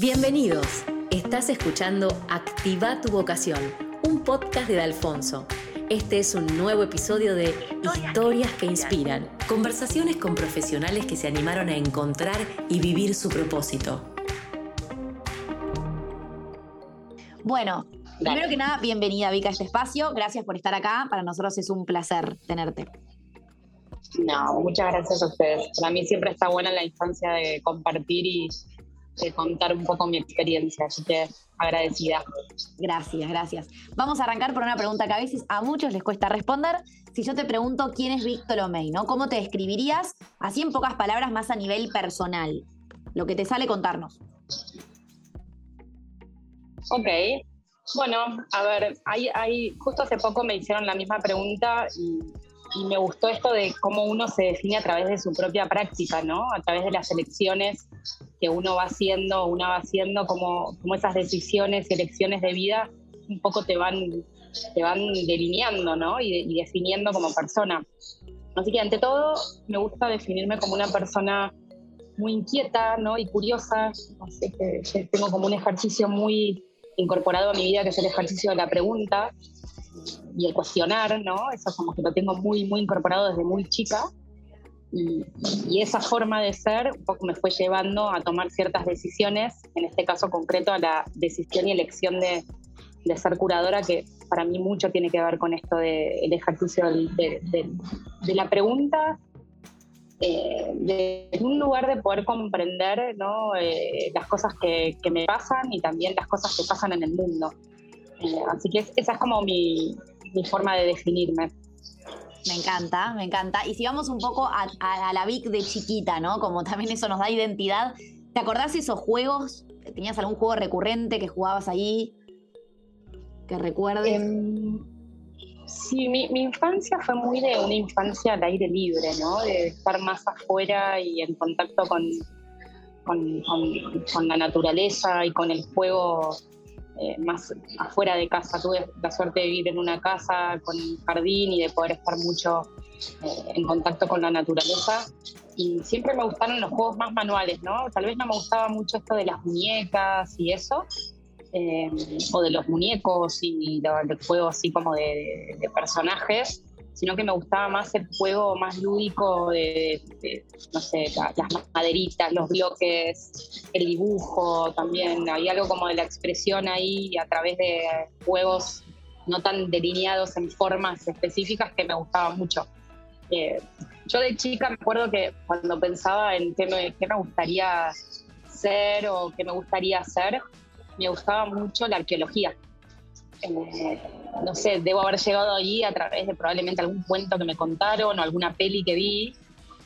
Bienvenidos. Estás escuchando Activa tu vocación, un podcast de Alfonso. Este es un nuevo episodio de Historias que inspiran, conversaciones con profesionales que se animaron a encontrar y vivir su propósito. Bueno, primero que nada, bienvenida Vika a este espacio. Gracias por estar acá. Para nosotros es un placer tenerte. No, muchas gracias a ustedes. Para mí siempre está buena la instancia de compartir y de contar un poco mi experiencia, así que agradecida. Gracias, gracias. Vamos a arrancar por una pregunta que a veces a muchos les cuesta responder. Si yo te pregunto quién es Víctor Omey, ¿no? ¿Cómo te describirías? Así en pocas palabras, más a nivel personal. Lo que te sale contarnos. Ok. Bueno, a ver, hay, hay, justo hace poco me hicieron la misma pregunta y y me gustó esto de cómo uno se define a través de su propia práctica, ¿no? A través de las elecciones que uno va haciendo, uno va haciendo, como, como esas decisiones y elecciones de vida un poco te van, te van delineando, ¿no? Y, definiendo como persona. Así que ante todo me gusta definirme como una persona muy inquieta, ¿no? Y curiosa. Que tengo como un ejercicio muy incorporado a mi vida que es el ejercicio de la pregunta y el cuestionar, ¿no? Eso como que lo tengo muy, muy incorporado desde muy chica. Y, esa forma de ser un poco me fue llevando a tomar ciertas decisiones, en este caso concreto a la decisión y elección de, de ser curadora, que para mí mucho tiene que ver con esto del ejercicio de, de, la pregunta, eh, de un lugar de poder comprender ¿no? Eh, las cosas que, que, me pasan y también las cosas que pasan en el mundo. Eh, así que esa es como mi, mi forma de definirme. Me encanta, me encanta. Y si vamos un poco a, la Vic de chiquita, ¿no? Como también eso nos da identidad. ¿Te acordás esos juegos? ¿Tenías algún juego recurrente que jugabas ahí? ¿Que recuerdes? Em, sí, mi, infancia fue muy de una infancia al aire libre, ¿no? De estar más afuera y en contacto con, con, con la naturaleza y con el juego eh, más afuera de casa. Tuve la suerte de vivir en una casa con jardín y de poder estar mucho eh, en contacto con la naturaleza. Y siempre me gustaron los juegos más manuales, ¿no? Tal vez no me gustaba mucho esto de las muñecas y eso, eh, o de los muñecos y los juegos así como de personajes sino que me gustaba más el juego más lúdico de, no sé, las maderitas, los bloques, el dibujo también. Había algo como de la expresión ahí a través de juegos no tan delineados en formas específicas que me gustaba mucho. Eh, yo de chica me acuerdo que cuando pensaba en qué me, qué me gustaría ser o qué me gustaría hacer, me gustaba mucho la arqueología. Eh, no sé, debo haber llegado allí a través de probablemente algún cuento que me contaron o alguna peli que vi.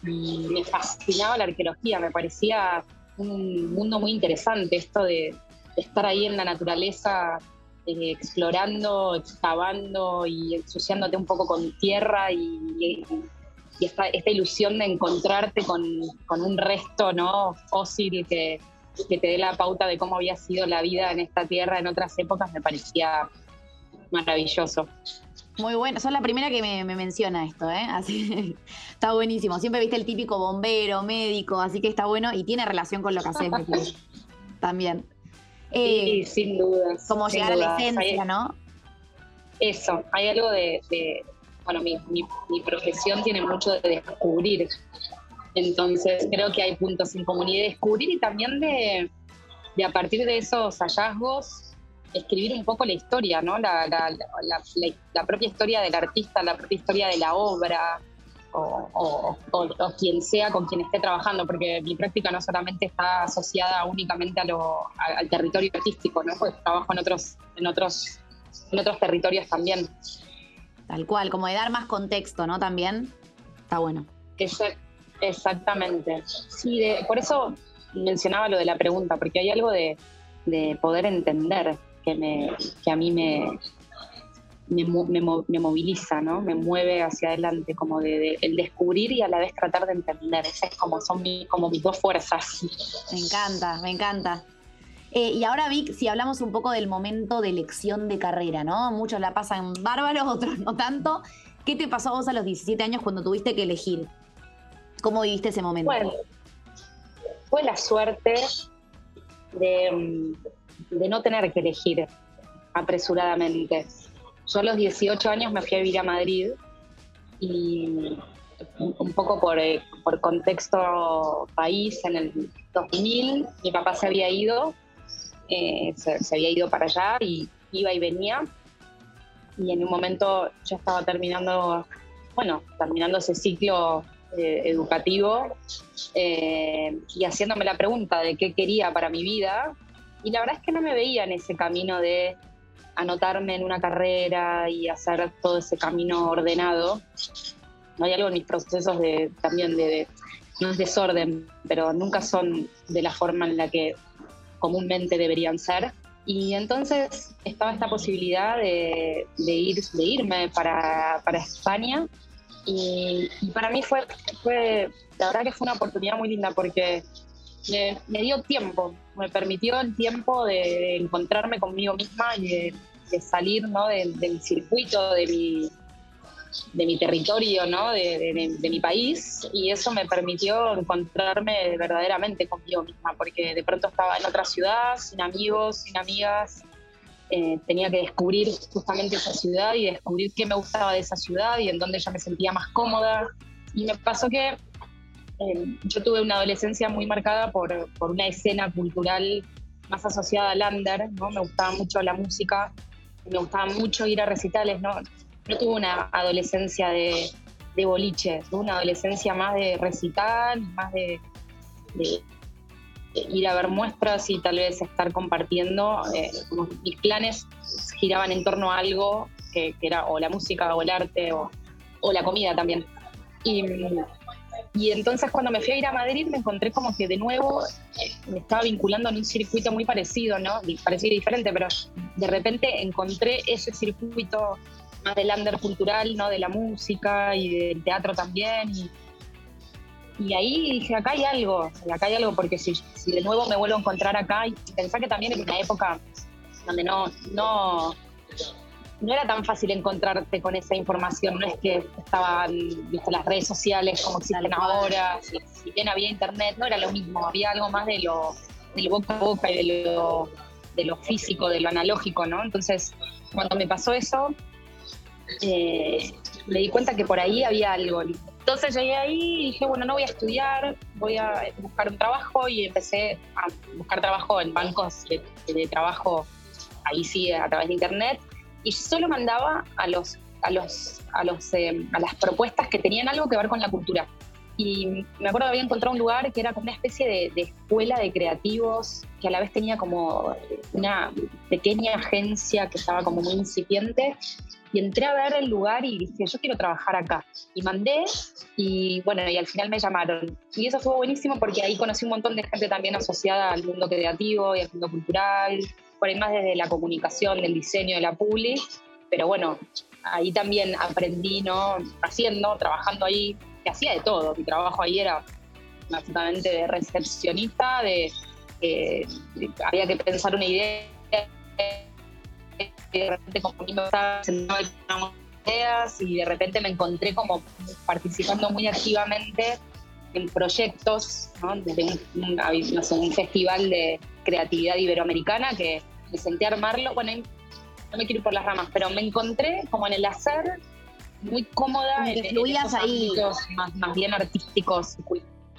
Y me fascinaba la arqueología, me parecía un mundo muy interesante esto de, estar ahí en la naturaleza, eh, explorando, excavando y ensuciándote un poco con tierra y, esta, ilusión de encontrarte con, un resto ¿no? fósil que, que te dé la pauta de cómo había sido la vida en esta tierra en otras épocas me parecía maravilloso. Muy bueno, sos la primera que me, menciona esto, ¿eh? Así está buenísimo. Siempre viste el típico bombero, médico, así que está bueno y tiene relación con lo que haces también. sí, eh, sin duda. Como llegar a la esencia, ¿no? Eso, hay algo de, bueno, mi, mi, profesión tiene mucho de descubrir. Entonces creo que hay puntos en común y de descubrir y también de, de a partir de esos hallazgos escribir un poco la historia, ¿no? La, propia historia del artista, la propia historia de la obra, o, quien sea con quien esté trabajando, porque mi práctica no solamente está asociada únicamente a lo, al territorio artístico, ¿no? Pues trabajo en otros, en otros, en otros territorios también. Tal cual, como de dar más contexto, ¿no? También está bueno. exactamente. Sí, por eso mencionaba lo de la pregunta, porque hay algo de, de poder entender que, me, que a mí me, me, moviliza, ¿no? Me mueve hacia adelante, como de, el descubrir y a la vez tratar de entender. Esas es como, son como mis dos fuerzas. Me encanta, me encanta. Eh, y ahora, Vic, si hablamos un poco del momento de elección de carrera, ¿no? Muchos la pasan bárbaros, otros no tanto. ¿Qué te pasó a vos a los 17 años cuando tuviste que elegir? ¿Cómo viviste ese momento? Bueno, fue la suerte de, mm, de no tener que elegir apresuradamente. Yo a los 18 años me fui a vivir a Madrid y un poco por, eh, por contexto país, en el 2000 mi papá se había ido, eh, se, había ido para allá y iba y venía. Y en un momento yo estaba terminando, bueno, terminando ese ciclo eh, educativo y haciéndome la pregunta de qué quería para mi vida. Y la verdad es que no me veía en ese camino de anotarme en una carrera y hacer todo ese camino ordenado. Hay algo en mis procesos de, también de, no es desorden, pero nunca son de la forma en la que comúnmente deberían ser. Y entonces estaba esta posibilidad de, ir, de irme para, para España y, para mí fue, fue, la verdad que fue una oportunidad muy linda porque me, dio tiempo, me permitió el tiempo de, encontrarme conmigo misma y de, salir ¿no? del circuito de mi, de mi territorio, ¿no? De, mi país, y eso me permitió encontrarme verdaderamente conmigo misma, porque de pronto estaba en otra ciudad, sin amigos, sin amigas, eh, tenía que descubrir justamente esa ciudad y descubrir qué me gustaba de esa ciudad y en dónde ya me sentía más cómoda. Y me pasó que eh, yo tuve una adolescencia muy marcada por, por, una escena cultural más asociada al under, ¿no? Me gustaba mucho la música, me gustaba mucho ir a recitales, ¿no? No tuve una adolescencia de, de boliche, tuve una adolescencia más de recital, más de, ir a ver muestras y tal vez estar compartiendo. Eh, mis planes giraban en torno a algo que, era o la música o el arte o, o la comida también. Y y entonces cuando me fui a ir a Madrid me encontré como que de nuevo eh, me estaba vinculando en un circuito muy parecido, ¿no? Parecido y diferente, pero de repente encontré ese circuito más del under cultural, ¿no? De la música y del teatro también. Y, ahí dije, acá hay algo, acá hay algo, porque si, si de nuevo me vuelvo a encontrar acá, y pensar que también en una época donde no, no, no era tan fácil encontrarte con esa información, no es que estaban ¿viste, las redes sociales como existen ahora, si, bien había internet, no era lo mismo, había algo más de lo, del boca a boca y de lo, de lo físico, de lo analógico, ¿no? Entonces, cuando me pasó eso, eh, me di cuenta que por ahí había algo. Entonces llegué ahí y dije, bueno, no voy a estudiar, voy a buscar un trabajo y empecé a buscar trabajo en bancos de, de trabajo, ahí sí, a través de internet y solo mandaba a los a los a los eh, a las propuestas que tenían algo que ver con la cultura. Y me acuerdo que había encontrado un lugar que era como una especie de, escuela de creativos que a la vez tenía como una pequeña agencia que estaba como muy incipiente. Y entré a ver el lugar y dije yo quiero trabajar acá y mandé y bueno y al final me llamaron. Y eso fue buenísimo porque ahí conocí un montón de gente también asociada al mundo creativo y al mundo cultural por ahí más desde la comunicación, del diseño, de la publi, pero bueno, ahí también aprendí, ¿no? Haciendo, trabajando ahí, que hacía de todo. Mi trabajo ahí era básicamente de recepcionista, de, había que pensar una idea, de repente como estaba ideas y de repente me encontré como participando muy activamente en proyectos, ¿no? desde un festival de creatividad iberoamericana que me senté a armarlo. Bueno, no me quiero ir por las ramas, pero me encontré como en el hacer muy cómoda. en, fluías ahí. Más, más bien artísticos.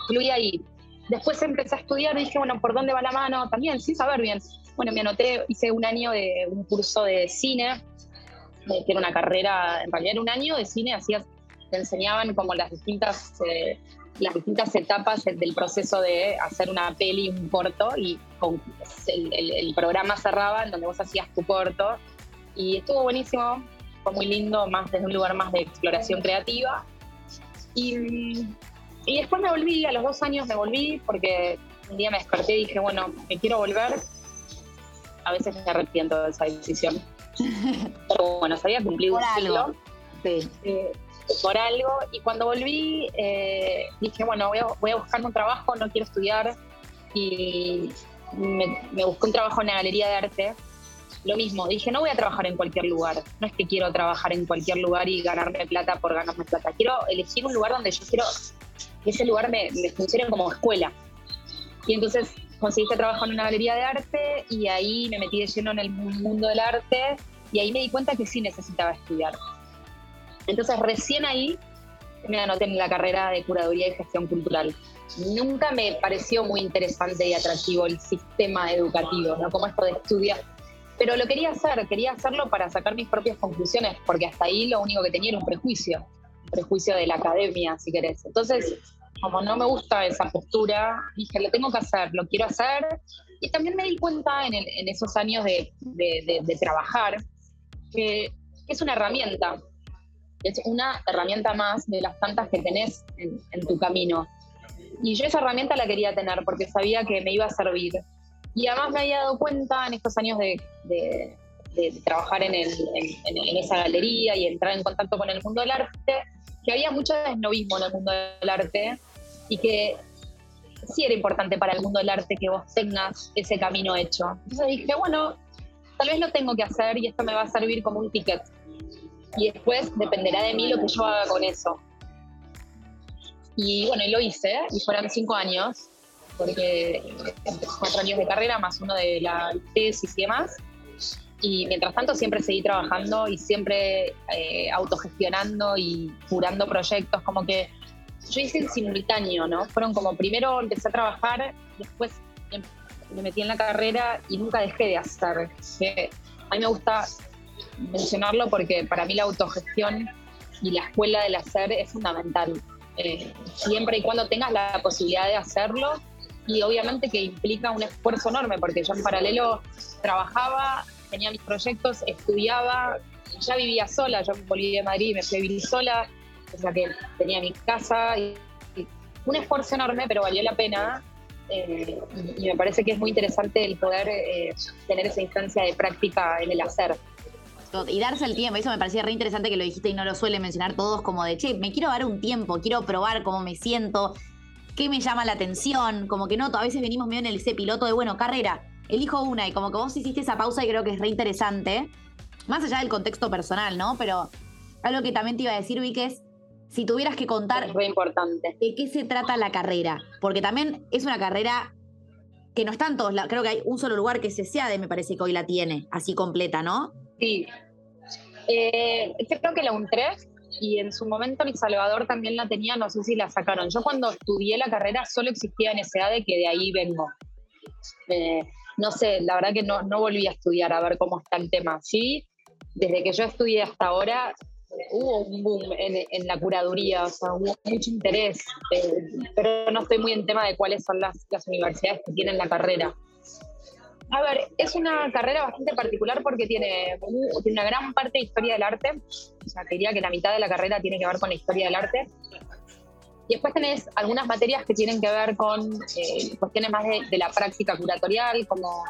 Fluí ahí. Después empecé a estudiar y dije, bueno, ¿por dónde va la mano? También, sin saber bien. Bueno, me anoté, hice un año de un curso de cine, que era una carrera, en realidad era un año de cine, hacías, te enseñaban como las distintas eh, las distintas etapas del proceso de hacer una peli, un corto, y con el, programa cerraba en donde vos hacías tu corto. Y estuvo buenísimo, fue muy lindo, más desde un lugar más de exploración creativa. Y, y después me volví, a los dos años me volví, porque un día me desperté y dije, bueno, me quiero volver. A veces me arrepiento de esa decisión. Pero bueno, se había cumplido un ciclo. Sí. Eh, por algo. Y cuando volví, eh, dije, bueno, voy a, voy a buscarme un trabajo, no quiero estudiar. Y me, me busqué un trabajo en la galería de arte. Lo mismo, dije, no voy a trabajar en cualquier lugar. No es que quiero trabajar en cualquier lugar y ganarme plata por ganarme plata. Quiero elegir un lugar donde yo quiero que ese lugar me, me funcione como escuela. Y entonces conseguiste trabajo en una galería de arte y ahí me metí de lleno en el mundo del arte y ahí me di cuenta que sí necesitaba estudiar. Entonces recién ahí me anoté en la carrera de curaduría y gestión cultural. Nunca me pareció muy interesante y atractivo el sistema educativo, ¿no? Como esto de estudiar. Pero lo quería hacer, quería hacerlo para sacar mis propias conclusiones, porque hasta ahí lo único que tenía era un prejuicio, un prejuicio de la academia, si querés. Entonces, como no me gusta esa postura, dije, lo tengo que hacer, lo quiero hacer. Y también me di cuenta en, esos años de, trabajar que, es una herramienta, es una herramienta más de las tantas que tenés en, tu camino. Y yo esa herramienta la quería tener porque sabía que me iba a servir. Y además me había dado cuenta en estos años de, trabajar en, en, esa galería y entrar en contacto con el mundo del arte, que había mucho desnovismo en el mundo del arte y que sí era importante para el mundo del arte que vos tengas ese camino hecho. Entonces dije, bueno, tal vez lo tengo que hacer y esto me va a servir como un ticket. Y después dependerá de mí lo que yo haga con eso. Y bueno, y lo hice, y fueron cinco años, porque cuatro años de carrera más uno de la tesis y demás. Y mientras tanto siempre seguí trabajando y siempre eh, autogestionando y curando proyectos, como que yo hice el simultáneo, ¿no? Fueron como primero empecé a trabajar, después me metí en la carrera y nunca dejé de hacer. a mí me gusta mencionarlo porque para mí la autogestión y la escuela del hacer es fundamental. Eh, siempre y cuando tengas la posibilidad de hacerlo y obviamente que implica un esfuerzo enorme porque yo en paralelo trabajaba, tenía mis proyectos, estudiaba, ya vivía sola, yo volví de Madrid y me fui vivir sola, o sea que tenía mi casa un esfuerzo enorme, pero valió la pena. Eh, y, me parece que es muy interesante el poder eh, tener esa instancia de práctica en el hacer. Y darse el tiempo, eso me parecía re interesante que lo dijiste y no lo suele mencionar todos, como de, che, me quiero dar un tiempo, quiero probar cómo me siento, qué me llama la atención, como que no, a veces venimos medio en ese piloto de, bueno, carrera, elijo una y como que vos hiciste esa pausa y creo que es re interesante, más allá del contexto personal, ¿no? Pero algo que también te iba a decir, Vic, es si tuvieras que contar es muy importante. de qué se trata la carrera, porque también es una carrera que no está en todos creo que hay un solo lugar que se SEADE, me parece que hoy la tiene, así completa, ¿no? Sí. Eh, creo que la UNTREF y en su momento El Salvador también la tenía, no sé si la sacaron. Yo cuando estudié la carrera solo existía en SEADE, que de ahí vengo. Eh, no sé, la verdad que no, no volví a estudiar a ver cómo está el tema. Sí, desde que yo estudié hasta ahora hubo un boom en, la curaduría, o sea, hubo mucho interés, eh, pero no estoy muy en tema de cuáles son las, universidades que tienen la carrera. A ver, es una carrera bastante particular porque tiene, una gran parte de historia del arte, o sea, diría que la mitad de la carrera tiene que ver con la historia del arte. Y después tenés algunas materias que tienen que ver con eh, cuestiones más de, de, la práctica curatorial, como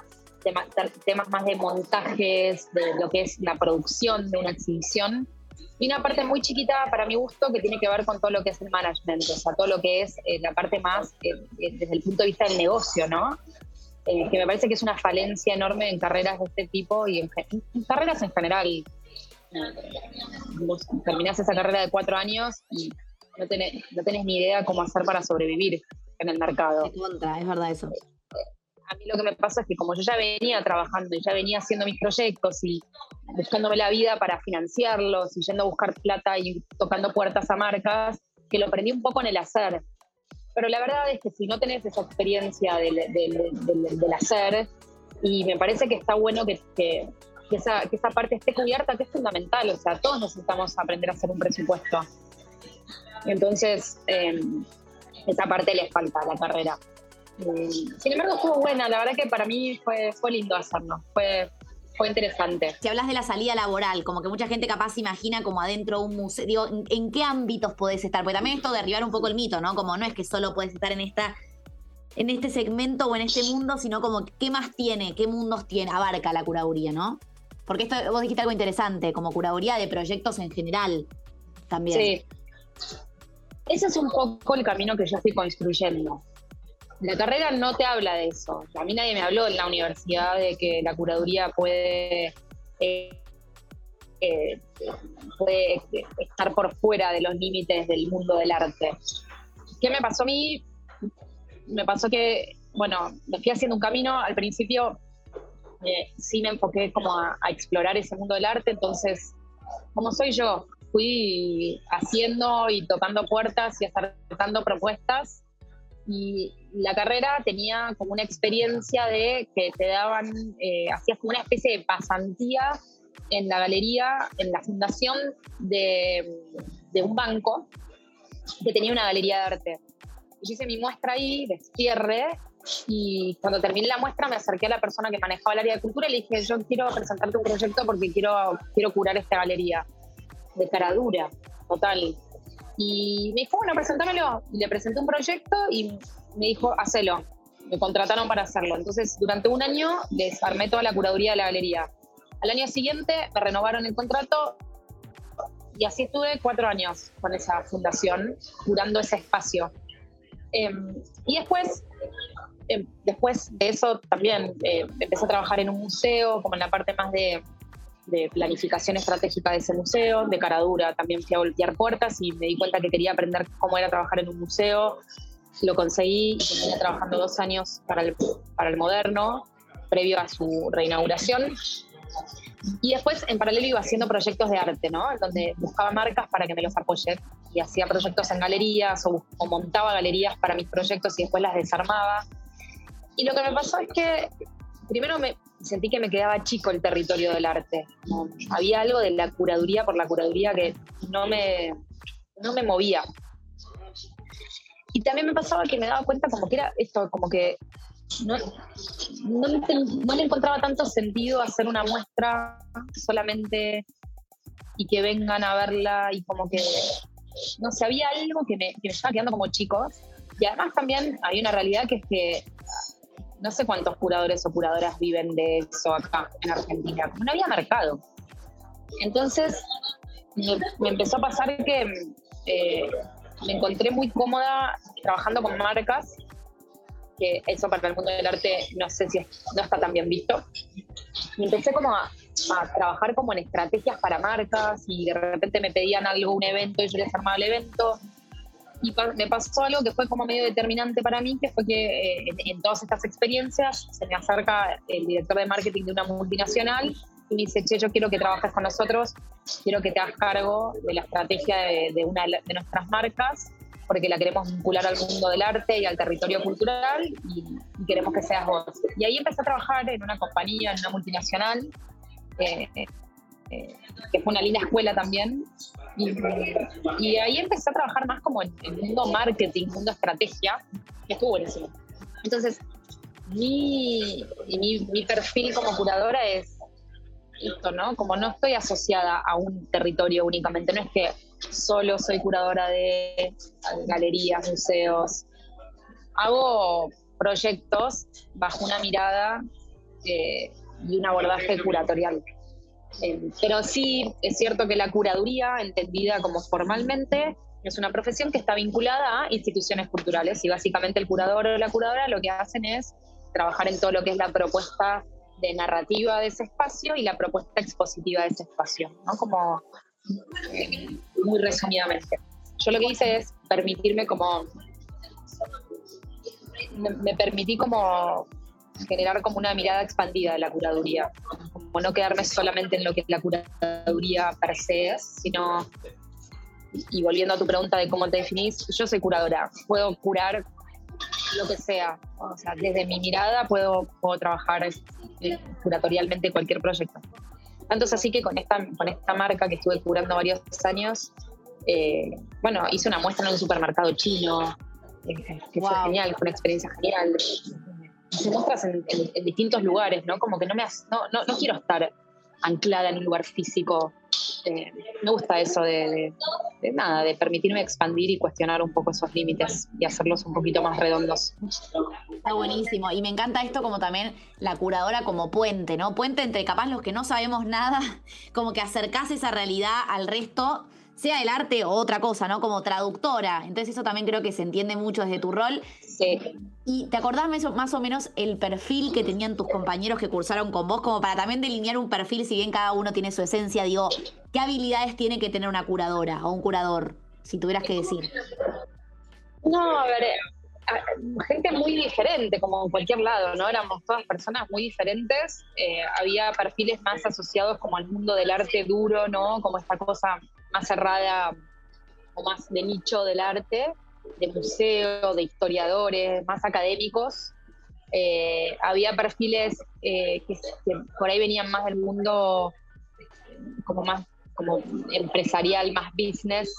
temas más de montajes, de lo que es la producción de una exhibición y una parte muy chiquita para mi gusto que tiene que ver con todo lo que es el management, o sea, todo lo que es eh, la parte más eh, eh, desde el punto de vista del negocio, ¿no? Que me parece que es una falencia enorme en carreras de este tipo y en, carreras en general. Vos terminás esa carrera de cuatro años y no tenés, no tenés ni idea cómo hacer para sobrevivir en el mercado. es verdad eso a mí lo que me pasa es que como yo ya venía trabajando y ya venía haciendo mis proyectos y buscándome la vida para financiarlos y yendo a buscar plata y tocando puertas a marcas, que lo aprendí un poco en el hacer. Pero la verdad es que si no tenés esa experiencia del, hacer, y me parece que está bueno que, que, esa, que esa parte esté cubierta, que es fundamental, o sea, todos necesitamos aprender a hacer un presupuesto. Entonces, eh, esa parte le falta a la carrera. Eh, sin embargo, estuvo buena. La verdad que para mí fue, fue lindo hacerlo. Fue, fue interesante. Si hablas de la salida laboral, como que mucha gente capaz se imagina como adentro un museo. Digo, ¿en, qué ámbitos podés estar? Porque también esto derribar un poco el mito, ¿no? Como no es que solo puedes estar en esta en este segmento o en este mundo, sino como qué más tiene, qué mundos tiene, abarca la curaduría, ¿no? Porque esto vos dijiste algo interesante, como curaduría de proyectos en general también. Sí. Ese es un poco el camino que yo estoy construyendo. La carrera no te habla de eso. A mí nadie me habló en la universidad de que la curaduría puede, eh, eh, puede estar por fuera de los límites del mundo del arte. ¿Qué me pasó a mí? Me pasó que bueno, me fui haciendo un camino. Al principio eh, sí me enfoqué como a, explorar ese mundo del arte, entonces, como soy yo, fui haciendo y tocando puertas y acercando propuestas y la carrera tenía como una experiencia de que te daban, eh, hacías como una especie de pasantía en la galería, en la fundación de, de un banco que tenía una galería de arte. Yo hice mi muestra ahí de cierre y cuando terminé la muestra me acerqué a la persona que manejaba el área de cultura y le dije, yo quiero presentarte un proyecto porque quiero, quiero curar esta galería. De cara dura, total. Y me dijo, bueno, preséntamelo. Y le presenté un proyecto y me dijo, hacelo. Me contrataron para hacerlo. Entonces, durante un año desarmé toda la curaduría de la galería. Al año siguiente me renovaron el contrato y así estuve cuatro años con esa fundación, curando ese espacio. Em, y después, em, después de eso también eh, empecé a trabajar en un museo, como en la parte más de, de planificación estratégica de ese museo, de cara dura también fui a voltear puertas y me di cuenta que quería aprender cómo era trabajar en un museo. Lo conseguí terminé trabajando dos años para el, para el Moderno, previo a su reinauguración. Y después, en paralelo, iba haciendo proyectos de arte, ¿no? Donde buscaba marcas para que me los apoyen y hacía proyectos en galerías o, o, montaba galerías para mis proyectos y después las desarmaba. Y lo que me pasó es que primero me sentí que me quedaba chico el territorio del arte. había algo de la curaduría por la curaduría que no me, no me movía. Y también me pasaba que me daba cuenta como que era esto, como que no, no, le encontraba tanto sentido hacer una muestra solamente y que vengan a verla y como que, no sé, había algo que me, estaba quedando como chicos. Y además también hay una realidad que es que no sé cuántos curadores o curadoras viven de eso acá en Argentina, no había mercado. Entonces me, empezó a pasar que eh, me encontré muy cómoda trabajando con marcas que eso para el mundo del arte no sé si no está tan bien visto. Y empecé como a, trabajar como en estrategias para marcas y de repente me pedían algo, un evento y yo les armaba el evento. Y me pasó algo que fue como medio determinante para mí, que fue que eh, en, todas estas experiencias se me acerca el director de marketing de una multinacional y me dice, che, yo quiero que trabajes con nosotros, quiero que te hagas cargo de la estrategia de, una de nuestras marcas porque la queremos vincular al mundo del arte y al territorio cultural y, queremos que seas vos. Y ahí empecé a trabajar en una compañía, en una multinacional, eh, eh, que fue una linda escuela también. Y, ahí empecé a trabajar más como en el mundo marketing, mundo estrategia, que estuvo buenísimo. Entonces, mi, mi, mi perfil como curadora es esto, ¿no? Como no estoy asociada a un territorio únicamente, no es que solo soy curadora de galerías, museos. Hago proyectos bajo una mirada eh, y un abordaje curatorial. Eh, pero sí es cierto que la curaduría, entendida como formalmente, es una profesión que está vinculada a instituciones culturales y básicamente el curador o la curadora lo que hacen es trabajar en todo lo que es la propuesta de narrativa de ese espacio y la propuesta expositiva de ese espacio, ¿no? Como muy resumidamente. Yo lo que hice es permitirme como, me, permití como generar como una mirada expandida de la curaduría, no quedarme solamente en lo que es la curaduría per se, sino, y volviendo a tu pregunta de cómo te definís, yo soy curadora, puedo curar lo que sea, o sea, desde mi mirada puedo, puedo trabajar eh, curatorialmente cualquier proyecto. Tanto es así que con esta, con esta marca que estuve curando varios años, eh, bueno, hice una muestra en un supermercado chino, eh, que fue genial, fue una experiencia genial. Hice muestras en, distintos lugares, ¿no? Como que no, me, no, no, quiero estar anclada en un lugar físico eh, me gusta eso de, nada, de permitirme expandir y cuestionar un poco esos límites y hacerlos un poquito más redondos. Está buenísimo. Y me encanta esto como también la curadora como puente, ¿no? Puente entre capaz los que no sabemos nada, como que acercase esa realidad al resto sea el arte o otra cosa, ¿no? Como traductora. Entonces eso también creo que se entiende mucho desde tu rol. Sí. ¿Y te acordás más o menos el perfil que tenían tus compañeros que cursaron con vos? Como para también delinear un perfil, si bien cada uno tiene su esencia, digo, ¿qué habilidades tiene que tener una curadora o un curador, si tuvieras que decir? No, a ver, gente muy diferente, como en cualquier lado, ¿no? Éramos todas personas muy diferentes. Eh, había perfiles más asociados como al mundo del arte duro, ¿no? Como esta cosa más cerrada o más de nicho del arte, de museo, de historiadores, más académicos. Eh, había perfiles eh, que, por ahí venían más del mundo como más como empresarial, más business,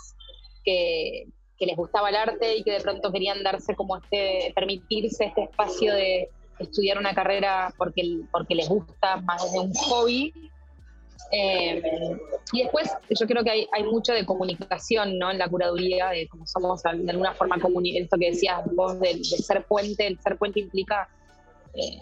que, que les gustaba el arte y que de pronto querían darse como este, permitirse este espacio de estudiar una carrera porque, porque les gusta más desde un hobby. Eh, y después yo creo que hay, hay, mucho de comunicación ¿no? en la curaduría, de cómo somos de alguna forma, esto que decías vos del, ser puente, el ser puente implica eh,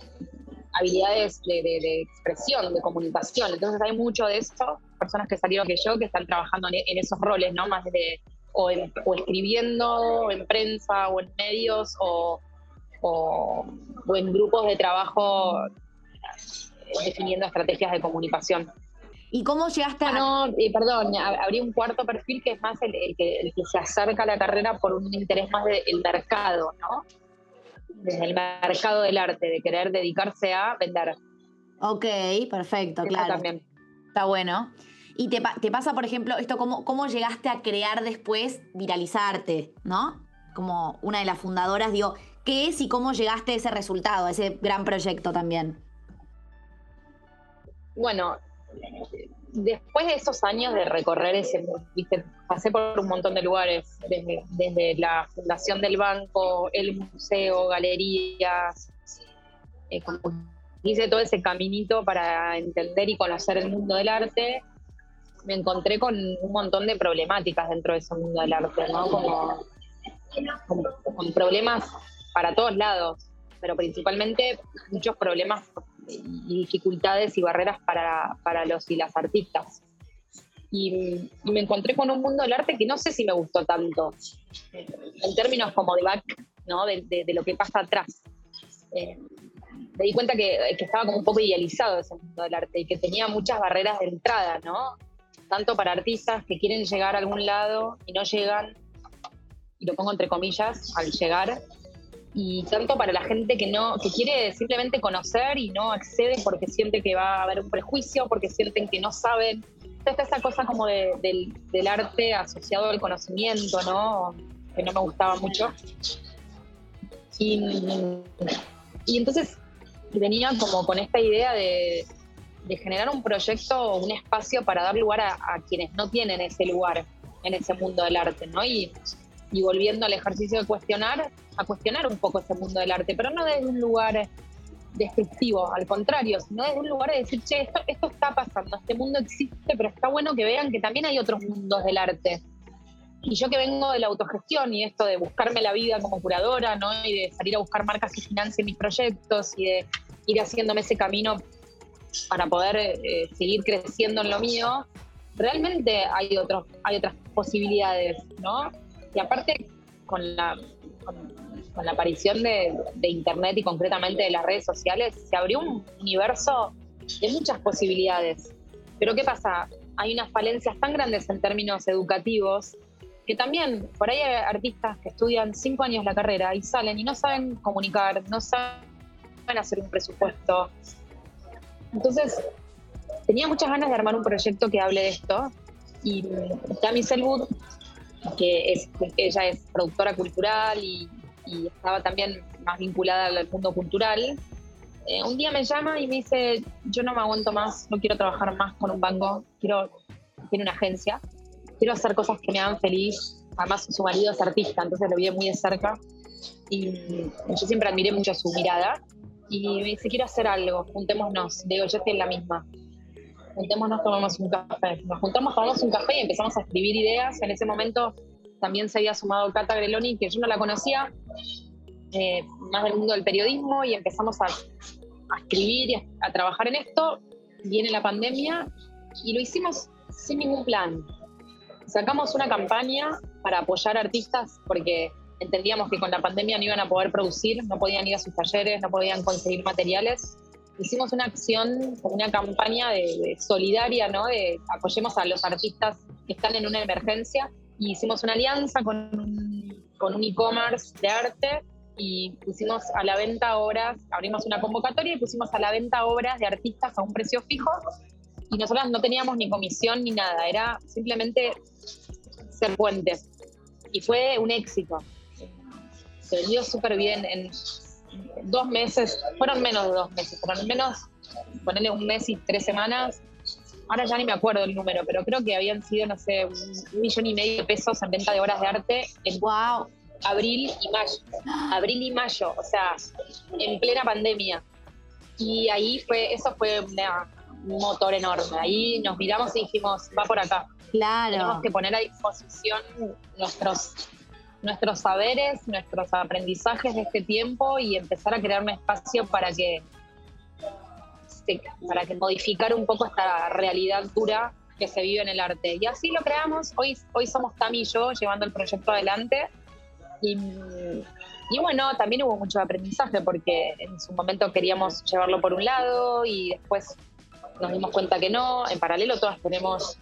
habilidades de, de, expresión, de comunicación. Entonces hay mucho de eso, personas que salieron que yo, que están trabajando en, esos roles, ¿no? Más de o, escribiendo en prensa o en medios o, en grupos de trabajo eh, definiendo estrategias de comunicación. ¿Y cómo llegaste a.? no, eh, perdón, abrí un cuarto perfil que es más el, que, se acerca a la carrera por un interés más del mercado, ¿no? Desde el mercado del arte, de querer dedicarse a vender. Ok, perfecto, claro. También. Está bueno. Y te, pasa, por ejemplo, esto, ¿cómo, ¿cómo llegaste a crear después viralizarte, ¿no? Como una de las fundadoras, digo, ¿qué es y cómo llegaste a ese resultado, a ese gran proyecto también? Bueno, después de esos años de recorrer ese, ¿viste? pasé por un montón de lugares, desde, la fundación del banco, el museo, galerías, eh, hice todo ese caminito para entender y conocer el mundo del arte me encontré con un montón de problemáticas dentro de ese mundo del arte, ¿no? Como, con problemas para todos lados, pero principalmente muchos problemas y dificultades y barreras para, para los y las artistas. Y, me encontré con un mundo del arte que no sé si me gustó tanto, en términos como de back, ¿no? de, de, lo que pasa atrás. Eh, me di cuenta que, que, estaba como un poco idealizado ese mundo del arte y que tenía muchas barreras de entrada, ¿no? tanto para artistas que quieren llegar a algún lado y no llegan, y lo pongo entre comillas, al llegar, y tanto para la gente que no que quiere simplemente conocer y no accede porque siente que va a haber un prejuicio, porque sienten que no saben. Entonces esa cosa como del, arte asociado al conocimiento, ¿no? Que no me gustaba mucho. Y, entonces venía como con esta idea de, generar un proyecto un espacio para dar lugar a, quienes no tienen ese lugar en ese mundo del arte, ¿no? Y, y, volviendo al ejercicio de cuestionar, a cuestionar un poco ese mundo del arte, pero no desde un lugar destructivo, al contrario, sino desde un lugar de decir, che, esto, esto está pasando, este mundo existe, pero está bueno que vean que también hay otros mundos del arte. Y yo que vengo de la autogestión y esto de buscarme la vida como curadora, ¿no? Y de salir a buscar marcas que financien mis proyectos y de ir haciéndome ese camino para poder eh, seguir creciendo en lo mío, realmente hay, otros, hay otras posibilidades, ¿no? Y aparte, con la, con, la aparición de, Internet y concretamente de las redes sociales, se abrió un universo de muchas posibilidades. Pero ¿qué pasa? Hay unas falencias tan grandes en términos educativos que también por ahí hay artistas que estudian cinco años la carrera y salen y no saben comunicar, no saben hacer un presupuesto, entonces, tenía muchas ganas de armar un proyecto que hable de esto. Y Tammy Selwood, que es, ella es productora cultural y, estaba también más vinculada al mundo cultural, eh, un día me llama y me dice, yo no me aguanto más, no quiero trabajar más con un banco, quiero, tiene una agencia, quiero hacer cosas que me hagan feliz. Además, su marido es artista, entonces lo vi muy de cerca. Y yo siempre admiré mucho su mirada y me dice, quiero hacer algo, juntémonos. Digo, yo estoy en la misma. Juntémonos, tomamos un café. Nos juntamos, tomamos un café y empezamos a escribir ideas. En ese momento también se había sumado Cata Greloni, que yo no la conocía, eh, más del mundo del periodismo, y empezamos a, a escribir y a, a trabajar en esto. Viene la pandemia y lo hicimos sin ningún plan. Sacamos una campaña para apoyar artistas porque entendíamos que con la pandemia no iban a poder producir, no podían ir a sus talleres, no podían conseguir materiales. Hicimos una acción, una campaña de, solidaria, ¿no? De apoyemos a los artistas que están en una emergencia y hicimos una alianza con, con un e-commerce de arte y pusimos a la venta obras, abrimos una convocatoria y pusimos a la venta obras de artistas a un precio fijo y nosotras no teníamos ni comisión ni nada, era simplemente ser puentes. Y fue un éxito. Se vendió súper bien en dos meses, fueron menos de dos meses, fueron menos, ponerle un mes y tres semanas. Ahora ya ni me acuerdo el número, pero creo que habían sido, no sé, un millón y medio de pesos en venta de obras de arte en wow. abril y mayo. Abril y mayo, o sea, en plena pandemia. Y ahí fue, eso fue una, un motor enorme. Ahí nos miramos y dijimos, va por acá. Claro. Tenemos que poner a disposición nuestros, nuestros saberes, nuestros aprendizajes de este tiempo y empezar a crear un espacio para que, para que modificar un poco esta realidad dura que se vive en el arte. Y así lo creamos. Hoy, hoy somos Tami y yo llevando el proyecto adelante. Y, y bueno, también hubo mucho aprendizaje porque en su momento queríamos llevarlo por un lado y después nos dimos cuenta que no. En paralelo todas tenemos,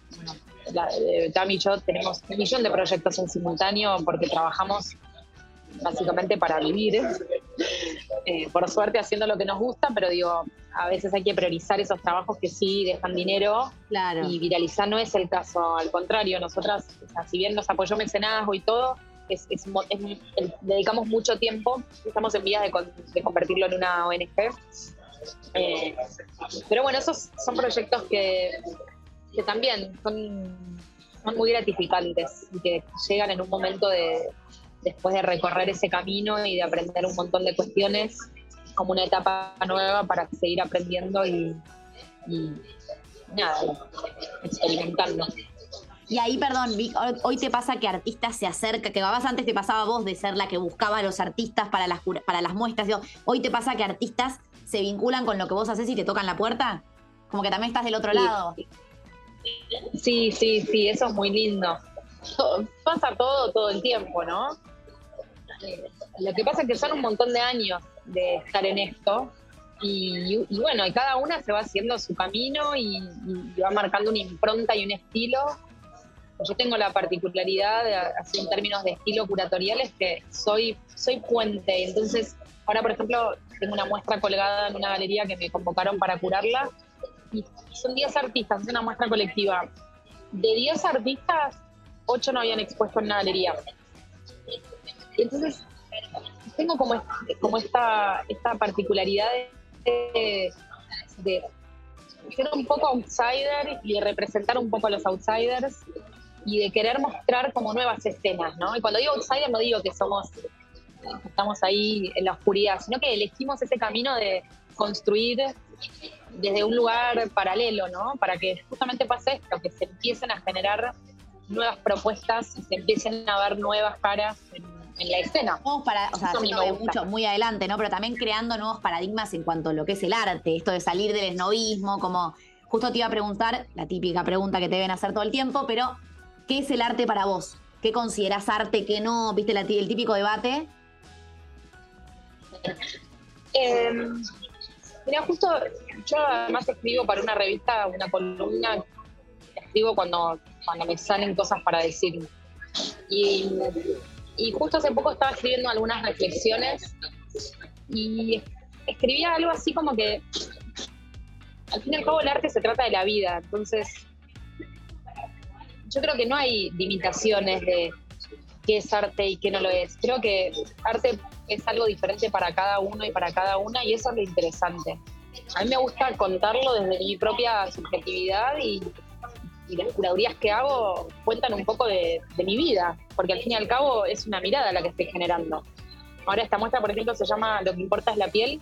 la, eh, Tami y yo tenemos un millón de proyectos en simultáneo porque trabajamos básicamente para vivir. Eh, por suerte haciendo lo que nos gusta, pero digo, a veces hay que priorizar esos trabajos que sí dejan dinero Claro. y viralizar no es el caso, al contrario, nosotras, o sea, si bien nos apoyó mecenazgo y todo, es, es es- dedicamos mucho tiempo, estamos en vías de, con- de convertirlo en una ONG. Eh, pero bueno, esos son proyectos que, que también son, son muy gratificantes y que llegan en un momento de, después de recorrer ese camino y de aprender un montón de cuestiones, como una etapa nueva para seguir aprendiendo y, y nada, experimentando. Y ahí, perdón, Vic, hoy- te pasa que artistas se acerca, que babás antes te pasaba a vos de ser la que buscaba a los artistas para las, para las muestras. digo, hoy te pasa que artistas se vinculan con lo que vos haces y te tocan la puerta. Como que también estás del otro Sí. lado. Sí, sí, sí, eso es muy lindo. Pasa todo, todo el tiempo, ¿no? Lo que pasa es que son un montón de años de estar en esto y, y bueno, y cada una se va haciendo su camino y, y va marcando una impronta y un estilo. Yo tengo la particularidad, de, así en términos de estilo curatoriales, que soy, soy puente. Entonces, ahora, por ejemplo, tengo una muestra colgada en una galería que me convocaron para curarla son 10 artistas, es una muestra colectiva. De 10 artistas, 8 no habían expuesto en una galería. Entonces, tengo como, como esta, esta particularidad de, ser un poco outsider y de representar un poco a los outsiders y de querer mostrar como nuevas escenas, ¿no? Y cuando digo outsider no digo que somos, estamos ahí en la oscuridad, sino que elegimos ese camino de construir desde un lugar paralelo, ¿no? Para que justamente pase esto, que se empiecen a generar nuevas propuestas se empiecen a ver nuevas caras en, en la escena. Vamos para, o sea, gusta. mucho, muy adelante, ¿no? Pero también creando nuevos paradigmas en cuanto a lo que es el arte, esto de salir del esnovismo, como justo te iba a preguntar, la típica pregunta que te deben hacer todo el tiempo, pero ¿qué es el arte para vos? ¿Qué considerás arte, qué no? ¿Viste la el típico debate? Eh, mira, justo yo además escribo para una revista, una columna, escribo cuando, cuando me salen cosas para decir. Y, y justo hace poco estaba escribiendo algunas reflexiones y escribía algo así como que al fin y al cabo el arte se trata de la vida, entonces yo creo que no hay limitaciones de qué es arte y qué no lo es. Creo que arte es algo diferente para cada uno y para cada una y eso es lo interesante. A mí me gusta contarlo desde mi propia subjetividad y, y las curadurías que hago cuentan un poco de, de mi vida, porque al fin y al cabo es una mirada la que estoy generando. Ahora esta muestra, por ejemplo, se llama Lo que importa es la piel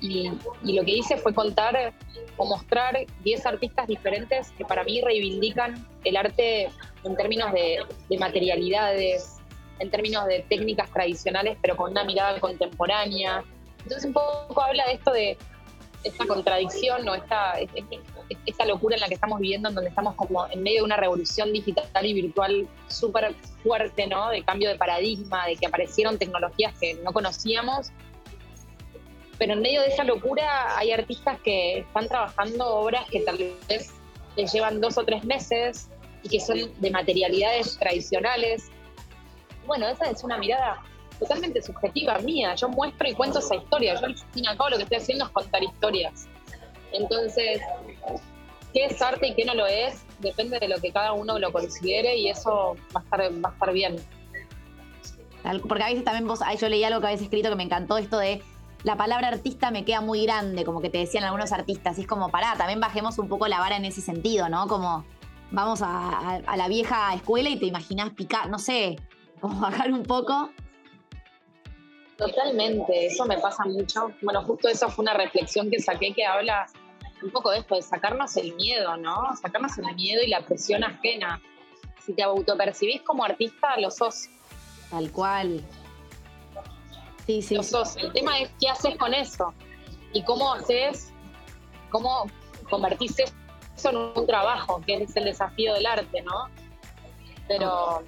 y, y lo que hice fue contar o mostrar 10 artistas diferentes que para mí reivindican el arte en términos de, de materialidades, en términos de técnicas tradicionales, pero con una mirada contemporánea. Entonces un poco habla de esto de esta contradicción o esta, es- es- es- esta locura en la que estamos viviendo, en donde estamos como en medio de una revolución digital y virtual súper fuerte, ¿no? De cambio de paradigma, de que aparecieron tecnologías que no conocíamos. Pero en medio de esa locura hay artistas que están trabajando obras que tal vez les llevan dos o tres meses y que son de materialidades tradicionales. Bueno, esa es una mirada totalmente subjetiva mía. Yo muestro y cuento esa historia. Yo al fin y al cabo lo que estoy haciendo es contar historias. Entonces, qué es arte y qué no lo es, depende de lo que cada uno lo considere y eso va a estar, va a estar bien. Porque a veces también vos, yo leí algo que habéis escrito que me encantó, esto de la palabra artista me queda muy grande, como que te decían algunos artistas, y es como, pará, también bajemos un poco la vara en ese sentido, ¿no? Como vamos a, la vieja escuela y te imaginas picar, no sé, bajar un poco. Totalmente, eso me pasa mucho. Bueno, justo eso fue una reflexión que saqué que habla un poco de esto, de sacarnos el miedo, ¿no? Sacarnos el miedo y la presión ajena. Si te autopercibís como artista, lo sos. Tal cual. Sí, sí. Lo sos. El tema es qué haces con eso y cómo haces, cómo convertís eso en un trabajo, que es el desafío del arte, ¿no? Pero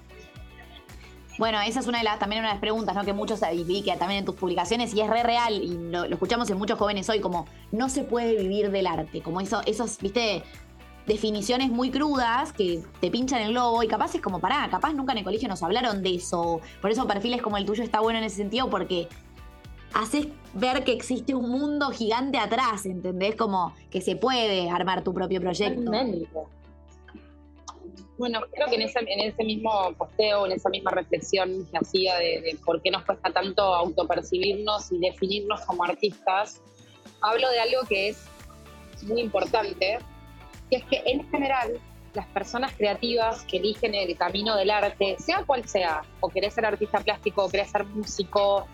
bueno, esa es una de las, también una de las preguntas, ¿no? Que muchos vi que también en tus publicaciones, y es re real, y lo, escuchamos en muchos jóvenes hoy, como no se puede vivir del arte, como eso, esos, viste, definiciones muy crudas que te pinchan el globo y capaz es como, pará, capaz nunca en el colegio nos hablaron de eso. Por eso perfiles como el tuyo está bueno en ese sentido porque haces ver que existe un mundo gigante atrás, ¿entendés? Como que se puede armar tu propio proyecto. Bueno, creo que en ese, en ese mismo posteo, en esa misma reflexión que hacía de, por qué nos cuesta tanto autopercibirnos y definirnos como artistas, hablo de algo que es muy importante, que es que en general las personas creativas que eligen el camino del arte, sea cual sea, o querés ser artista plástico, o querés ser músico,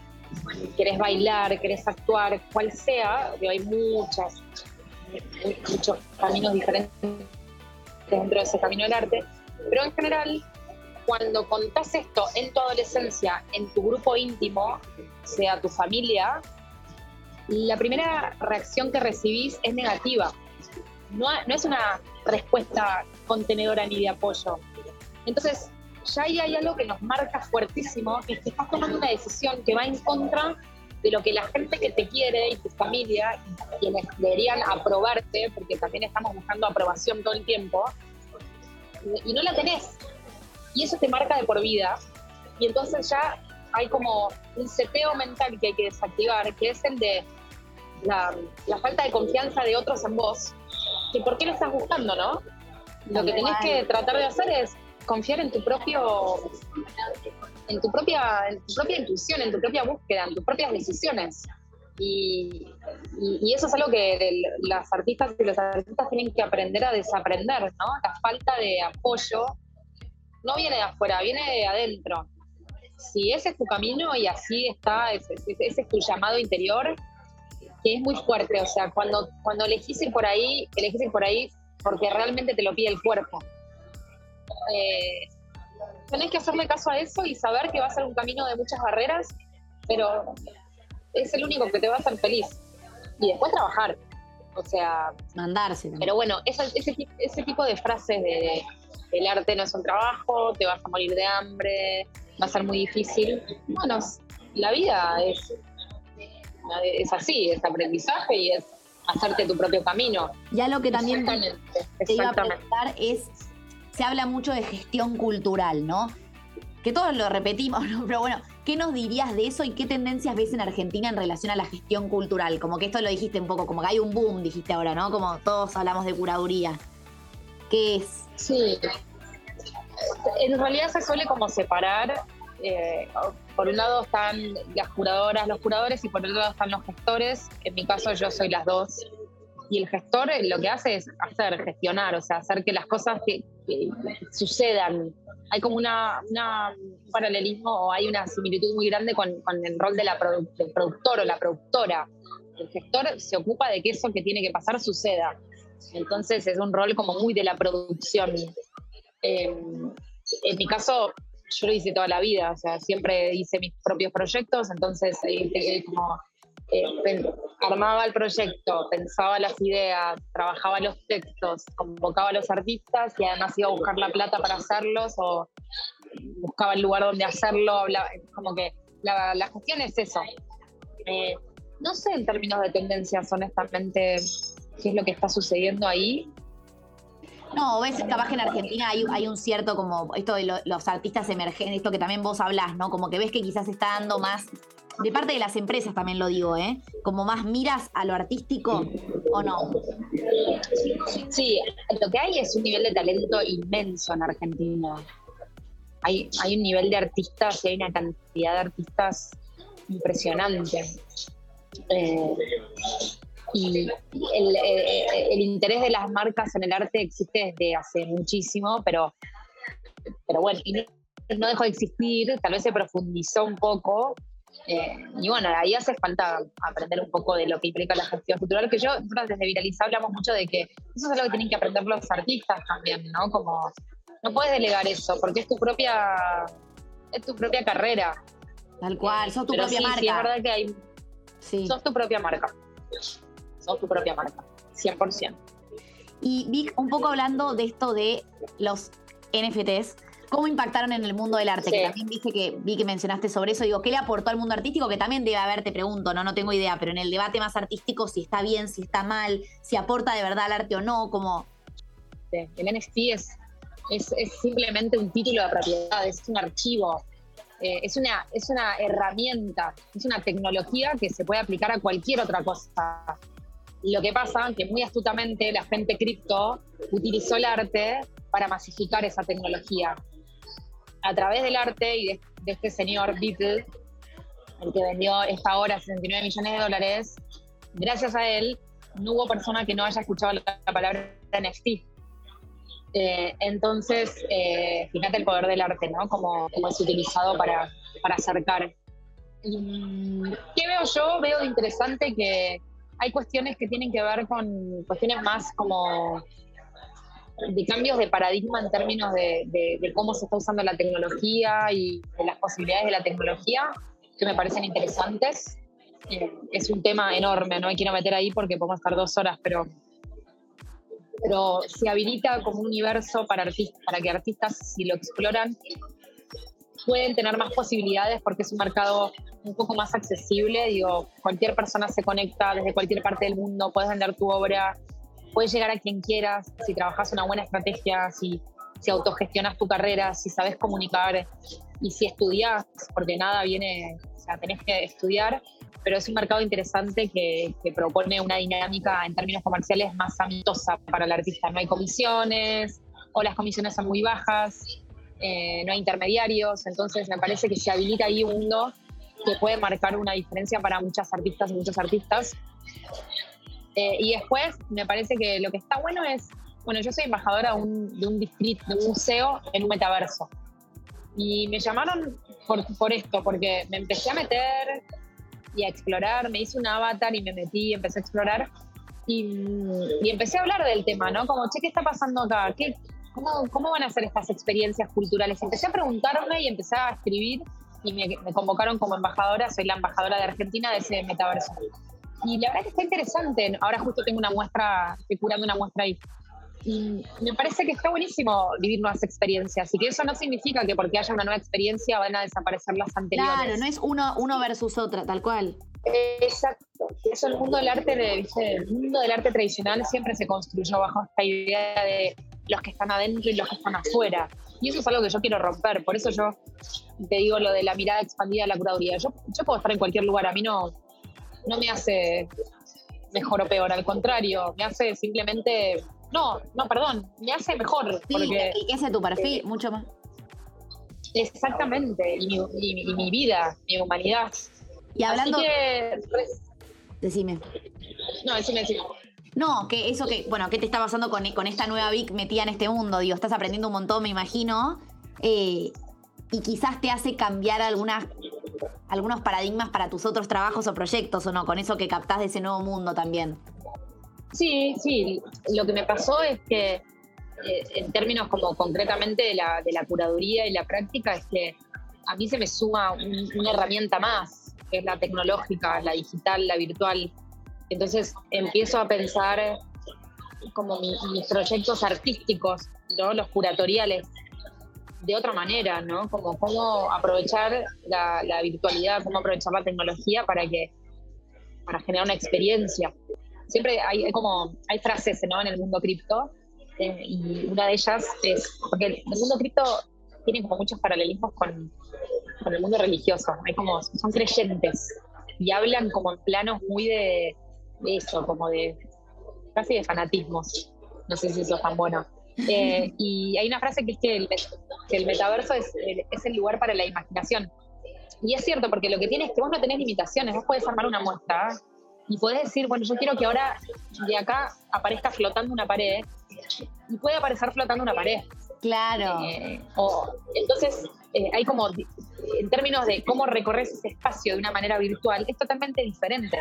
querés bailar, querés actuar, cual sea, hay muchas, muchos caminos diferentes dentro de ese camino del arte, pero en general, cuando contás esto en tu adolescencia, en tu grupo íntimo, sea tu familia, la primera reacción que recibís es negativa. No, no es una respuesta contenedora ni de apoyo. Entonces, ya ahí hay algo que nos marca fuertísimo, que es que estás tomando una decisión que va en contra de lo que la gente que te quiere y tu familia, quienes deberían aprobarte, porque también estamos buscando aprobación todo el tiempo, y no la tenés. Y eso te marca de por vida. Y entonces ya hay como un seteo mental que hay que desactivar, que es el de la, falta de confianza de otros en vos. Que por qué lo estás buscando, ¿no? Lo que tenés que tratar de hacer es confiar en tu propio en tu propia en tu propia intuición, en tu propia búsqueda, en tus propias decisiones. Y, eso es algo que las artistas y los artistas tienen que aprender a desaprender, ¿no? La falta de apoyo no viene de afuera, viene de adentro. Si ese es tu camino y así está, ese, es tu llamado interior, que es muy fuerte, o sea, cuando, cuando elegís ir por ahí, elegís ir por ahí porque realmente te lo pide el cuerpo. Eh, tenés que hacerle caso a eso y saber que va a ser un camino de muchas barreras, pero es el único que te va a hacer feliz. Y después trabajar. O sea. Mandarse. Pero bueno, ese, ese, tipo de frases de el arte no es un trabajo, te vas a morir de hambre, va a ser muy difícil. Bueno, la vida es, es así, es aprendizaje y es hacerte tu propio camino. Ya lo que también te iba a preguntar es, se habla mucho de gestión cultural, ¿no? Que todos lo repetimos, ¿no? Pero bueno, ¿Qué nos dirías de eso y qué tendencias ves en Argentina en relación a la gestión cultural? Como que esto lo dijiste un poco, como que hay un boom, dijiste ahora, ¿no? Como todos hablamos de curaduría. ¿Qué es? Sí. En realidad se suele como separar. Eh, por un lado están las curadoras, los curadores, y por otro lado están los gestores. En mi caso yo soy las dos. Y el gestor lo que hace es hacer, gestionar, o sea, hacer que las cosas que sucedan hay como una, un paralelismo o hay una similitud muy grande con, el rol de la del productor o la productora. El gestor se ocupa de que eso que tiene que pasar suceda. Entonces es un rol como muy de la producción. Em, en mi caso, yo lo hice toda la vida, o sea, siempre hice mis propios proyectos, entonces eh, como eh, armaba el proyecto, pensaba las ideas, trabajaba los textos, convocaba a los artistas y además iba a buscar la plata para hacerlos o buscaba el lugar donde hacerlo, hablaba, como que la, la gestión es eso. Eh, no sé en términos de tendencias, honestamente, qué es lo que está sucediendo ahí. No, ves, capaz que en Argentina hay, un cierto como esto de los artistas emergentes, esto que también vos hablás, ¿no? Como que ves que quizás está dando más, de parte de las empresas también lo digo, ¿eh? Como más miras a lo artístico o no. Sí, lo que hay es un nivel de talento inmenso en Argentina. Hay, hay un nivel de artistas y hay una cantidad de artistas impresionante. Eh, y eh, el, interés de las marcas en el arte existe desde hace muchísimo, pero, pero bueno, no, dejó de existir, tal vez se profundizó un poco. Eh, y bueno, ahí hace falta aprender un poco de lo que implica la gestión cultural, que yo, desde Viralizar hablamos mucho de que eso es algo que tienen que aprender los artistas también, ¿no? Como no puedes delegar eso, porque es tu propia, es tu propia carrera. Tal cual, sos tu propia marca. Sí, es verdad que hay. Sos tu propia marca tu propia marca, 100%. Y Vic, un poco hablando de esto de los NFTs, ¿cómo impactaron en el mundo del arte? Que también viste que vi que mencionaste sobre eso. Digo, ¿qué le aportó al mundo artístico? Que también debe haber, te pregunto, no, no tengo idea, pero en el debate más artístico, si está bien, si está mal, si aporta de verdad al arte o no, como... El NFT es, es, simplemente un título de propiedad, es un archivo, eh, es, una, es una herramienta, es una tecnología que se puede aplicar a cualquier otra cosa. Lo que pasa que muy astutamente la gente cripto utilizó el arte para masificar esa tecnología. A través del arte y de, este señor Beatle, el que vendió esta obra 69 millones de dólares, gracias a él no hubo persona que no haya escuchado la, palabra NFT. Eh, entonces, eh, fíjate el poder del arte, ¿no? Como, es utilizado para, para acercar. ¿Qué veo yo? Veo interesante que hay cuestiones que tienen que ver con cuestiones más como de cambios de paradigma en términos de, cómo se está usando la tecnología y de las posibilidades de la tecnología que me parecen interesantes. Eh, es un tema enorme, no me quiero meter ahí porque podemos estar dos horas, pero, pero se habilita como un universo para, artistas, para que artistas, si lo exploran, pueden tener más posibilidades porque es un mercado un poco más accesible. Digo, cualquier persona se conecta desde cualquier parte del mundo, puedes vender tu obra, puedes llegar a quien quieras, si trabajas una buena estrategia, si, si autogestionas tu carrera, si sabes comunicar y si estudias, porque nada viene, o sea, tenés que estudiar, pero es un mercado interesante que, que propone una dinámica en términos comerciales más amistosa para el artista. No hay comisiones o las comisiones son muy bajas, eh, no hay intermediarios, entonces me parece que se habilita ahí un mundo que puede marcar una diferencia para muchas artistas y muchos artistas. Eh, y después me parece que lo que está bueno es, bueno, yo soy embajadora de un, de un distrito, de un museo en un metaverso. Y me llamaron por, por esto, porque me empecé a meter y a explorar, me hice un avatar y me metí empecé a explorar. Y, y, empecé a hablar del tema, ¿no? Como, che, ¿qué está pasando acá? ¿Qué, ¿cómo, van a ser estas experiencias culturales? Empecé a preguntarme y empecé a escribir y me, convocaron como embajadora, soy la embajadora de Argentina de ese metaverso. Y la verdad que está interesante, ahora justo tengo una muestra, estoy curando una muestra ahí. Y me parece que está buenísimo vivir nuevas experiencias y que eso no significa que porque haya una nueva experiencia van a desaparecer las anteriores. Claro, no es uno, uno versus otra, tal cual. Exacto. Eso el mundo del arte, el mundo del arte tradicional siempre se construyó bajo esta idea de los que están adentro y los que están afuera. Y eso es algo que yo quiero romper. Por eso yo te digo lo de la mirada expandida de la curaduría. Yo, yo puedo estar en cualquier lugar. A mí no, no me hace mejor o peor. Al contrario, me hace simplemente. No, no, perdón. Me hace mejor. Sí, porque, hace tu perfil, mucho más. Exactamente. Y mi, vida, mi humanidad. Y hablando. Decime. No, decime, decime. No, que eso que, bueno, ¿qué te está pasando con, con esta nueva Vic metida en este mundo? Digo, estás aprendiendo un montón, me imagino. Eh, y quizás te hace cambiar algunas, algunos paradigmas para tus otros trabajos o proyectos, ¿o no? Con eso que captás de ese nuevo mundo también. Sí, sí. Lo que me pasó es que, eh, en términos como concretamente de la, de la curaduría y la práctica, es que a mí se me suma una herramienta más, que es la tecnológica, la digital, la virtual entonces empiezo a pensar como mis proyectos artísticos, ¿no? los curatoriales, de otra manera, ¿no? Como cómo aprovechar la, virtualidad, cómo aprovechar la tecnología para que para generar una experiencia. Siempre hay, como hay frases ¿no? en el mundo cripto eh, y una de ellas es, porque el mundo cripto tiene como muchos paralelismos con, con el mundo religioso, hay como, son creyentes y hablan como en planos muy de, eso, como de casi de fanatismos. No sé si eso es tan bueno. Eh, y hay una frase que es que el, que el metaverso es el, es el lugar para la imaginación. Y es cierto, porque lo que tienes es que vos no tenés limitaciones, vos podés armar una muestra y podés decir, bueno, yo quiero que ahora de acá aparezca flotando una pared y puede aparecer flotando una pared. Claro. Eh, o, entonces, eh, hay como, en términos de cómo recorres ese espacio de una manera virtual, es totalmente diferente.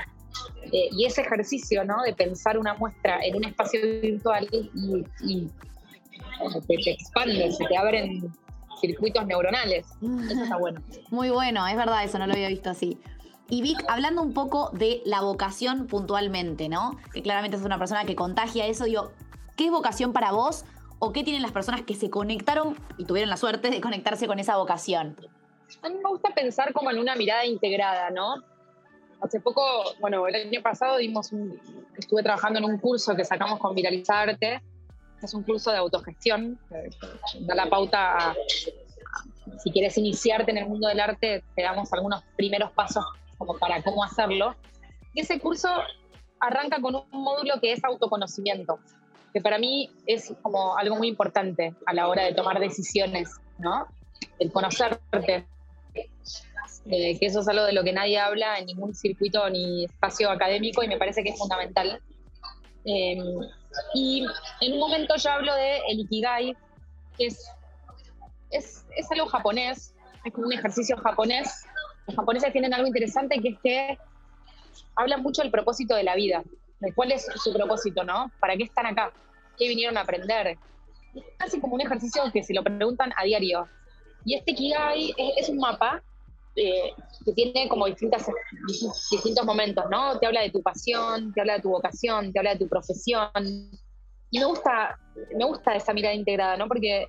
Eh, y ese ejercicio, ¿no? De pensar una muestra en un espacio virtual y, y te, te expande, se te abren circuitos neuronales. Eso está bueno. Muy bueno, es verdad, eso no lo había visto así. Y Vic, hablando un poco de la vocación puntualmente, ¿no? Que claramente es una persona que contagia eso, digo, ¿qué es vocación para vos? ¿O qué tienen las personas que se conectaron y tuvieron la suerte de conectarse con esa vocación? A mí me gusta pensar como en una mirada integrada, ¿no? Hace poco, bueno, el año pasado dimos un, estuve trabajando en un curso que sacamos con Viralizarte, es un curso de autogestión, da la pauta a, si quieres iniciarte en el mundo del arte, te damos algunos primeros pasos como para cómo hacerlo. Y ese curso arranca con un módulo que es autoconocimiento, que para mí es como algo muy importante a la hora de tomar decisiones, ¿no? El conocerte, eh, que eso es algo de lo que nadie habla en ningún circuito ni espacio académico y me parece que es fundamental. Eh, y en un momento yo hablo de el Ikigai, que es, es, es algo japonés, es como un ejercicio japonés. Los japoneses tienen algo interesante que es que hablan mucho del propósito de la vida, de cuál es su propósito, ¿no? ¿Para qué están acá? ¿Qué vinieron a aprender? Es casi como un ejercicio que se lo preguntan a diario. Y este Ikigai es un mapa eh, que tiene como distintas, distintos momentos, ¿no? Te habla de tu pasión, te habla de tu vocación, te habla de tu profesión. Y me gusta, me gusta esa mirada integrada, ¿no? Porque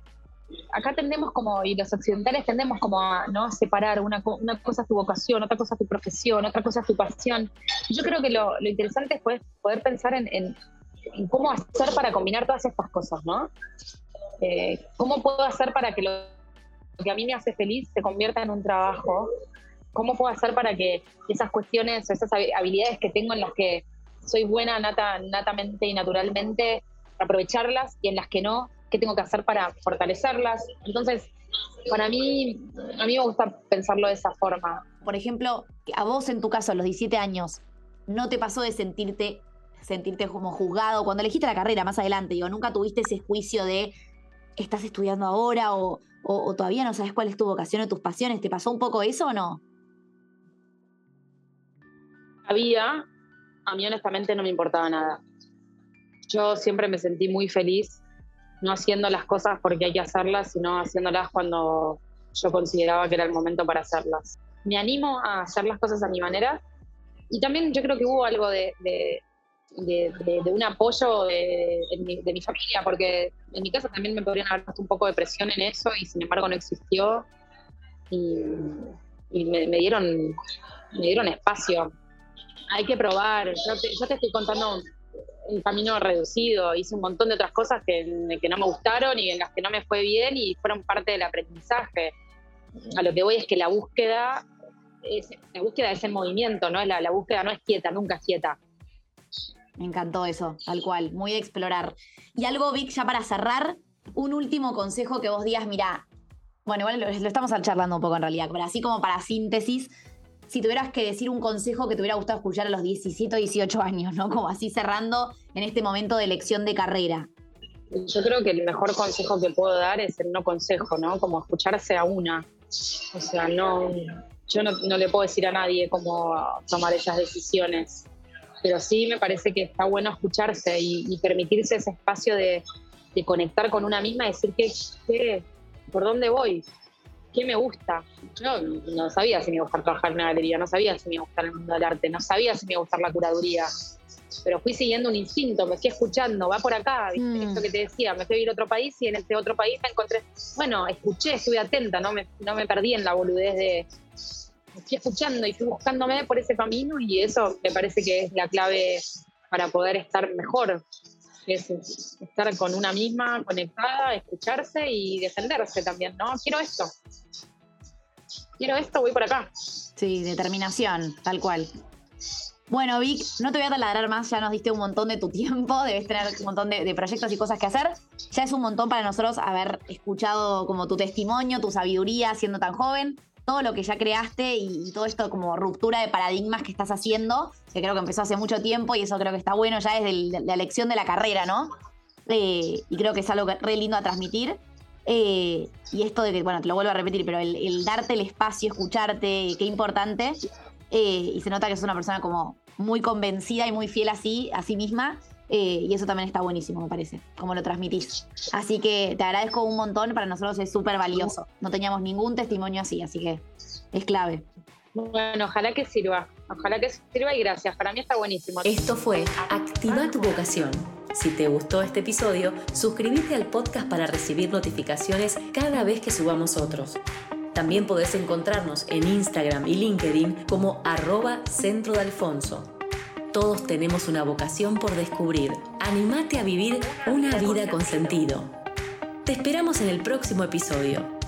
acá tendemos como, y los occidentales tendemos como a ¿no? separar, una, cosa es tu vocación, otra cosa es tu profesión, otra cosa es tu pasión. Yo creo que lo, lo interesante es poder, poder pensar en, en, en, cómo hacer para combinar todas estas cosas, ¿no? Eh, ¿Cómo puedo hacer para que lo que a mí me hace feliz se convierta en un trabajo, ¿cómo puedo hacer para que esas cuestiones, esas habilidades que tengo en las que soy buena nata, natamente y naturalmente, aprovecharlas y en las que no, qué tengo que hacer para fortalecerlas? Entonces, para mí, a mí me gusta pensarlo de esa forma. Por ejemplo, a vos en tu caso, a los 17 años, ¿no te pasó de sentirte sentirte como juzgado cuando elegiste la carrera más adelante? Digo, nunca tuviste ese juicio de estás estudiando ahora o, o, todavía no sabes cuál es tu vocación o tus pasiones. ¿Te pasó un poco eso o no? Había, a mí honestamente no me importaba nada. Yo siempre me sentí muy feliz no haciendo las cosas porque hay que hacerlas, sino haciéndolas cuando yo consideraba que era el momento para hacerlas. Me animo a hacer las cosas a mi manera y también yo creo que hubo algo de, de, un apoyo de, mi, familia, porque en mi casa también me podrían haber puesto un poco de presión en eso y sin embargo no existió. Y, me, dieron, me dieron espacio. Hay que probar. Yo te, yo te estoy contando un camino reducido. Hice un montón de otras cosas que, que no me gustaron y en las que no me fue bien y fueron parte del aprendizaje. A lo que voy es que la búsqueda es, la búsqueda es el movimiento, ¿no? La, la búsqueda no es quieta, nunca es quieta. Me encantó eso, tal cual, muy de explorar. Y algo, Vic, ya para cerrar, un último consejo que vos digas, mira, bueno, igual lo, estamos charlando un poco en realidad, pero así como para síntesis, si tuvieras que decir un consejo que te hubiera gustado escuchar a los 17 o 18 años, ¿no? Como así cerrando en este momento de elección de carrera. Yo creo que el mejor consejo que puedo dar es el no consejo, ¿no? Como escucharse a una. O sea, no, yo no, no le puedo decir a nadie cómo tomar esas decisiones pero sí me parece que está bueno escucharse y, permitirse ese espacio de, conectar con una misma y decir que, por dónde voy, qué me gusta. Yo no sabía si me iba a gustar trabajar en una galería, no sabía si me iba a gustar el mundo del arte, no sabía si me iba a gustar la curaduría, pero fui siguiendo un instinto, me fui escuchando, va por acá, ¿viste? Mm. esto que te decía, me fui a ir a otro país y en este otro país me encontré, bueno, escuché, estuve atenta, no me, no me perdí en la boludez de fui escuchando y fui buscándome por ese camino y eso me parece que es la clave para poder estar mejor. es estar con una misma, conectada, escucharse y defenderse también, ¿no? Quiero esto. Quiero esto, voy por acá. Sí, determinación, tal cual. Bueno, Vic, no te voy a taladrar más, ya nos diste un montón de tu tiempo, debes tener un montón de, proyectos y cosas que hacer. Ya es un montón para nosotros haber escuchado como tu testimonio, tu sabiduría siendo tan joven, todo lo que ya creaste y, todo esto como ruptura de paradigmas que estás haciendo, que creo que empezó hace mucho tiempo y eso creo que está bueno ya desde la elección de la carrera, ¿no? Eh, y creo que es algo re lindo a transmitir. Eh, y esto de que, bueno, te lo vuelvo a repetir, pero el, darte el espacio, escucharte, qué importante. Eh, y se nota que es una persona como muy convencida y muy fiel así, a sí misma. Eh, y eso también está buenísimo, me parece, como lo transmitís. Así que te agradezco un montón, para nosotros es súper valioso. No teníamos ningún testimonio así, así que es clave. Bueno, ojalá que sirva, ojalá que sirva y gracias, para mí está buenísimo. Esto fue Activa tu vocación. Si te gustó este episodio, suscríbete al podcast para recibir notificaciones cada vez que subamos otros. También podés encontrarnos en Instagram y LinkedIn como arroba centro de Alfonso. Todos tenemos una vocación por descubrir. Animate a vivir una vida con sentido. Te esperamos en el próximo episodio.